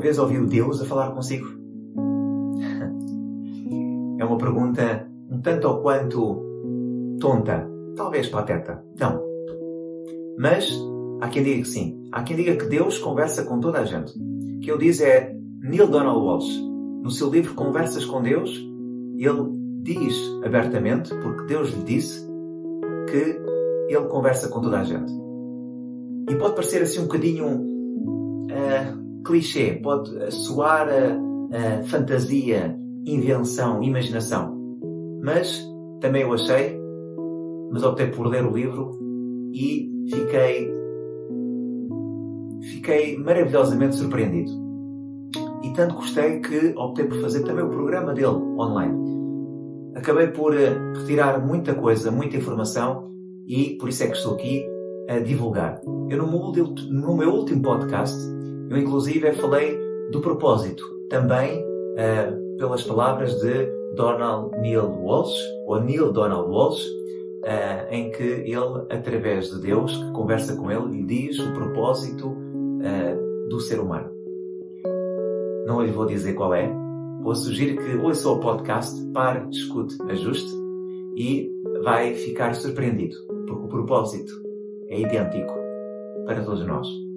Vez ouviu Deus a falar consigo? É uma pergunta um tanto ou quanto tonta, talvez pateta. Não. Mas há quem diga que sim. Há quem diga que Deus conversa com toda a gente. O que ele diz é Neil Donald Walsh. No seu livro Conversas com Deus, ele diz abertamente, porque Deus lhe disse, que ele conversa com toda a gente. E pode parecer assim um bocadinho uh, clichê, pode soar a uh, fantasia, invenção, imaginação. Mas também eu achei, mas optei por ler o livro e fiquei fiquei maravilhosamente surpreendido. E tanto gostei que optei por fazer também o programa dele online. Acabei por retirar muita coisa, muita informação e por isso é que estou aqui a divulgar. Eu no meu, no meu último podcast, eu inclusive falei do propósito, também uh, pelas palavras de Donald Neil Walsh, ou Neil Donald Walsh, uh, em que ele, através de Deus, que conversa com ele, lhe diz o propósito uh, do ser humano. Não lhe vou dizer qual é, vou sugerir que ouça o podcast, pare, escute, ajuste e vai ficar surpreendido, porque o propósito é idêntico para todos nós.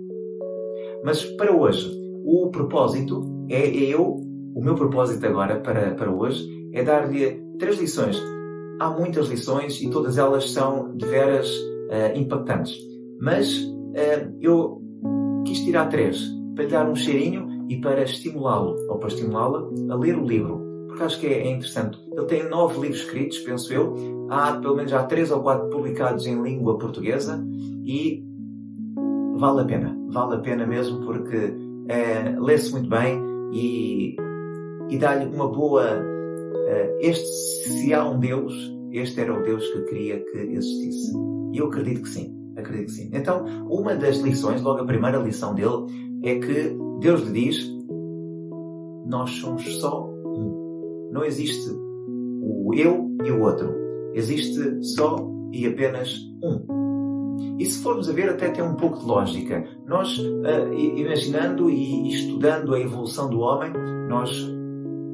Mas para hoje, o propósito é, é eu, o meu propósito agora para, para hoje é dar-lhe três lições. Há muitas lições e todas elas são de veras uh, impactantes. Mas uh, eu quis tirar três para lhe dar um cheirinho e para estimulá-lo ou para estimulá-la a ler o livro. Porque acho que é, é interessante. Ele tem nove livros escritos, penso eu. Há pelo menos há três ou quatro publicados em língua portuguesa e vale a pena. Vale a pena mesmo porque é, lê-se muito bem e, e dá-lhe uma boa. Uh, este, se há um Deus, este era o Deus que queria que existisse. E eu acredito que sim. Acredito que sim. Então, uma das lições, logo a primeira lição dele, é que Deus lhe diz: Nós somos só um. Não existe o eu e o outro. Existe só e apenas um. E se formos a ver, até tem um pouco de lógica. Nós, uh, imaginando e estudando a evolução do homem, nós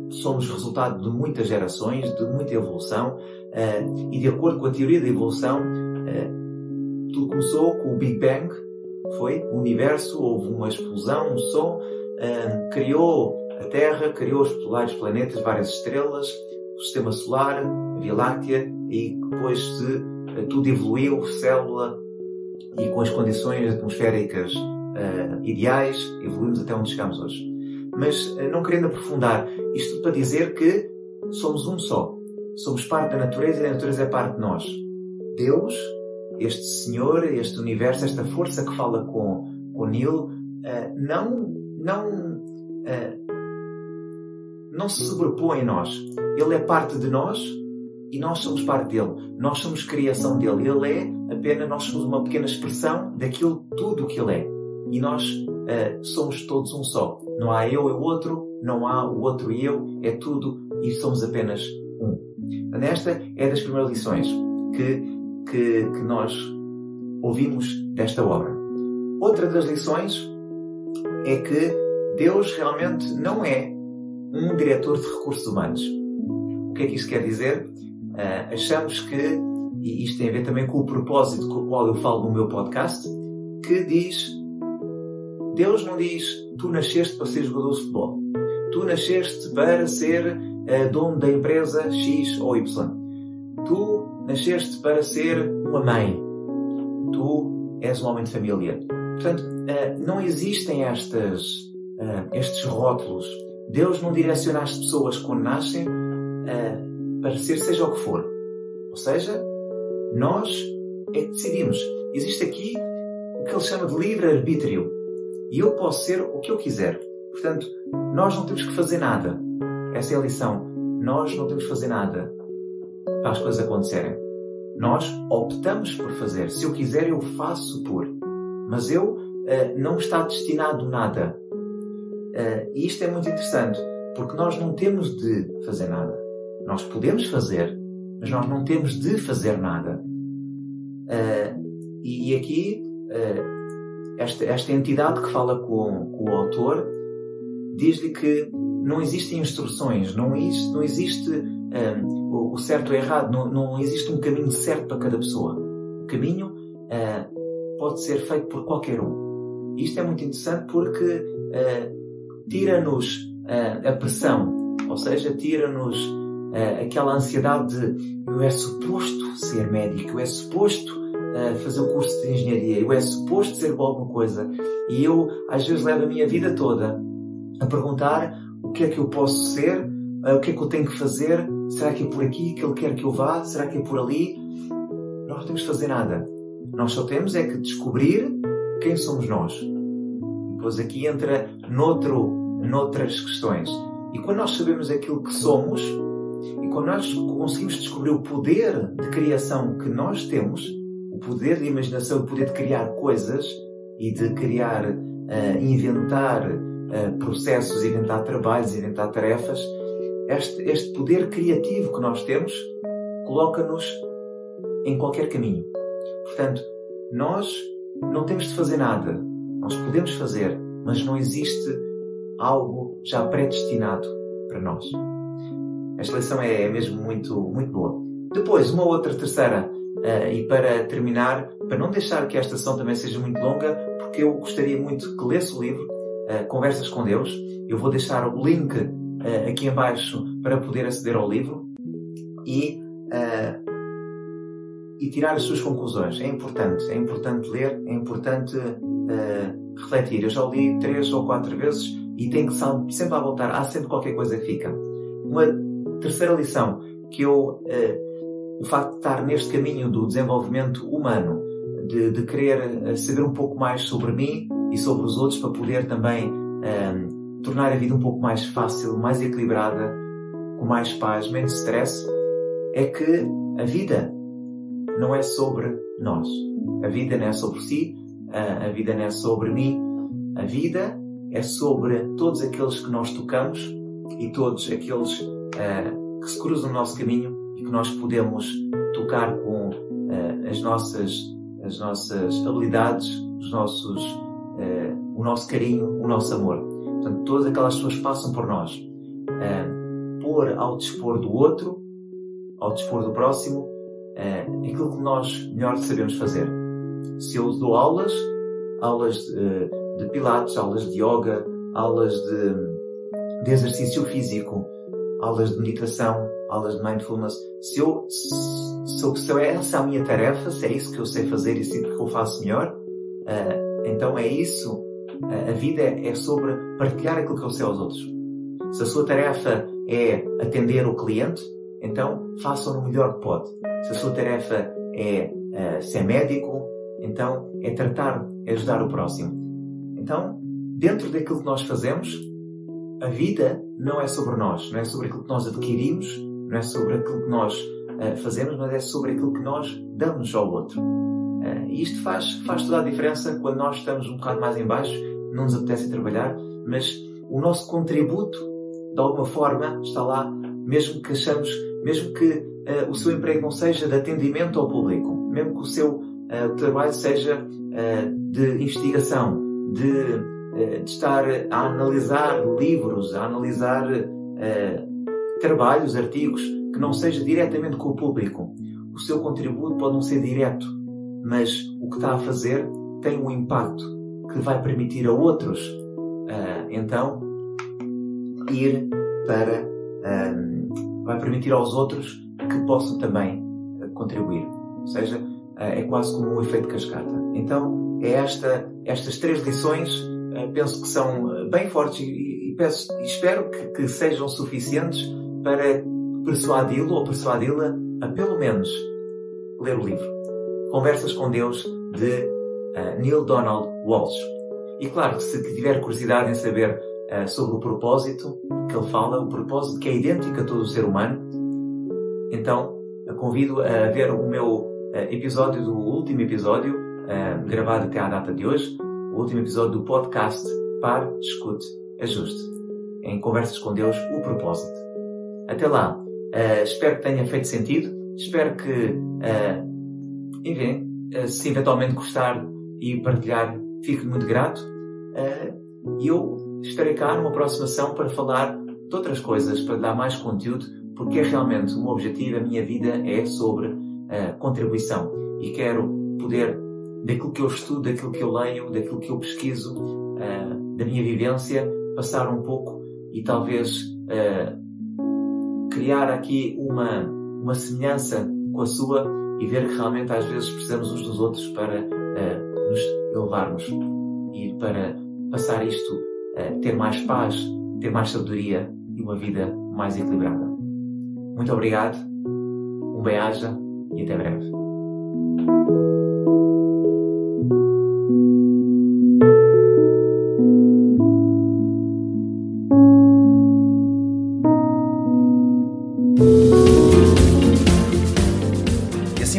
somos resultado de muitas gerações, de muita evolução, uh, e de acordo com a teoria da evolução, uh, tudo começou com o Big Bang, foi o universo, houve uma explosão, um som, criou a Terra, criou os vários planetas, várias estrelas, o sistema solar, a Via Láctea, e depois se tudo evoluiu, célula, e com as condições atmosféricas uh, ideais, evoluímos até onde chegamos hoje. Mas uh, não querendo aprofundar, isto para dizer que somos um só. Somos parte da natureza e a natureza é parte de nós. Deus, este Senhor, este universo, esta força que fala com, com Neil, uh, não, não, não se sobrepõe a nós. Ele é parte de nós e nós somos parte dele. Nós somos criação dele. Ele é apenas, nós somos uma pequena expressão daquilo tudo que ele é. E nós uh, somos todos um só. Não há eu e o outro, não há o outro e eu, é tudo e somos apenas um. Esta é das primeiras lições que, que, que nós ouvimos desta obra. Outra das lições é que Deus realmente não é um diretor de recursos humanos. O que é que isto quer dizer? Uh, achamos que, e isto tem a ver também com o propósito com o qual eu falo no meu podcast, que diz: Deus não diz tu nasceste para ser jogador de futebol, tu nasceste para ser uh, dono da empresa X ou Y, tu nasceste para ser uma mãe, tu és um homem de família. Portanto, uh, não existem estas, estes rótulos. Deus não direciona as pessoas quando nascem para ser seja o que for. Ou seja, nós é que decidimos. Existe aqui o que ele chama de livre-arbítrio. E eu posso ser o que eu quiser. Portanto, nós não temos que fazer nada. Essa é a lição. Nós não temos que fazer nada para as coisas acontecerem. Nós optamos por fazer. Se eu quiser, eu faço por. Mas eu uh, não está destinado nada. Uh, e isto é muito interessante, porque nós não temos de fazer nada. Nós podemos fazer, mas nós não temos de fazer nada. Uh, e, e, aqui, esta, esta entidade que fala com, com o autor diz-lhe que não existem instruções, não existe, não existe um, o certo ou errado, não, não existe um caminho certo para cada pessoa. O caminho uh, pode ser feito por qualquer um. Isto é muito interessante porque uh, tira-nos uh, a pressão, ou seja, tira-nos aquela ansiedade de eu é suposto ser médico, eu é suposto fazer o curso de engenharia, eu é suposto ser alguma coisa. E eu, às vezes, levo a minha vida toda a perguntar o que é que eu posso ser, o que é que eu tenho que fazer, será que é por aqui que ele quer que eu vá, será que é por ali? Nós não temos que fazer nada. Nós só temos é que descobrir quem somos nós. E depois aqui entra noutro, noutras questões. E quando nós sabemos aquilo que somos, e quando nós conseguimos descobrir o poder de criação que nós temos, o poder de imaginação, o poder de criar coisas e de criar, uh, inventar uh, processos, inventar trabalhos, inventar tarefas, este, este poder criativo que nós temos coloca-nos em qualquer caminho. Portanto, nós não temos de fazer nada. Nós podemos fazer, mas não existe algo já predestinado para nós. Esta lição é, é mesmo muito, muito boa. Depois, uma outra terceira, uh, e para terminar, para não deixar que esta sessão também seja muito longa, porque eu gostaria muito que lesse o livro uh, Conversas com Deus. Eu vou deixar o link uh, aqui embaixo para poder aceder ao livro e, e tirar as suas conclusões. É importante, é importante ler, é importante refletir. Eu já o li três ou quatro vezes e tenho que sempre a voltar. Há sempre qualquer coisa que fica. Uma terceira lição que eu, o facto de estar neste caminho do desenvolvimento humano, de, de querer saber um pouco mais sobre mim e sobre os outros para poder também tornar a vida um pouco mais fácil, mais equilibrada, com mais paz, menos stress, é que a vida não é sobre nós. A vida não é sobre si, a vida não é sobre mim. A vida é sobre todos aqueles que nós tocamos e todos aqueles uh, que se cruzam no nosso caminho e que nós podemos tocar com uh, as nossas as nossas habilidades, os nossos, uh, o nosso carinho, o nosso amor. Portanto, todas aquelas pessoas passam por nós. Uh, pôr ao dispor do outro, ao dispor do próximo, aquilo que nós melhor sabemos fazer. Se eu dou aulas, aulas de, de pilates, aulas de yoga, aulas de, de exercício físico, aulas de meditação, aulas de mindfulness, se eu, se, se eu é essa a minha tarefa, se é isso que eu sei fazer e sinto que eu faço melhor, uh, então é isso a vida é sobre partilhar aquilo que eu sei aos outros. Se a sua tarefa é atender o cliente, então faça o melhor que pode. Se a sua tarefa é uh, ser médico, então é tratar, é ajudar o próximo. Então, dentro daquilo que nós fazemos, a vida não é sobre nós, não é sobre aquilo que nós adquirimos, não é sobre aquilo que nós uh, fazemos, mas é sobre aquilo que nós damos ao outro. Uh, e isto faz, faz toda a diferença quando nós estamos um bocado mais em baixo não nos apetece trabalhar, mas o nosso contributo, de alguma forma, está lá, mesmo que achamos, mesmo que uh, o seu emprego não seja de atendimento ao público, mesmo que o seu trabalho seja de investigação, de, de, estar a analisar livros, a analisar trabalhos, artigos, que não seja diretamente com o público. O seu contributo pode não ser direto, mas o que está a fazer tem um impacto que vai permitir a outros, uh, então, ir para. Um, vai permitir aos outros que possam também uh, contribuir. Ou seja, uh, é quase como um efeito cascata. Então, é esta, estas três lições, penso que são bem fortes e, e, peço, espero que, que sejam suficientes para persuadi-lo ou persuadi-la a pelo menos ler o livro. Conversas com Deus de uh, Neil Donald Walsh. E claro, se tiver curiosidade em saber uh, sobre o propósito que ele fala, o propósito que é idêntico a todo o ser humano, então convido a ver o meu episódio do último episódio, gravado até à data de hoje, o último episódio do podcast Par, Escute, Ajuste. Em Conversas com Deus, o propósito. Até lá, uh, espero que tenha feito sentido, espero que, uh, enfim, uh, se eventualmente gostar e partilhar, fico muito grato. E eu estarei cá numa próxima ação para falar de outras coisas, para dar mais conteúdo, porque é realmente o meu objetivo, a minha vida é sobre contribuição e quero poder daquilo que eu estudo, daquilo que eu leio, daquilo que eu pesquiso, uh, da minha vivência, passar um pouco e talvez uh, criar aqui uma, uma semelhança com a sua e ver que realmente às vezes precisamos uns dos outros para uh, nos elevarmos e para passar isto, ter mais paz, ter mais sabedoria e uma vida mais equilibrada. Muito obrigado, um bem-aja e até breve.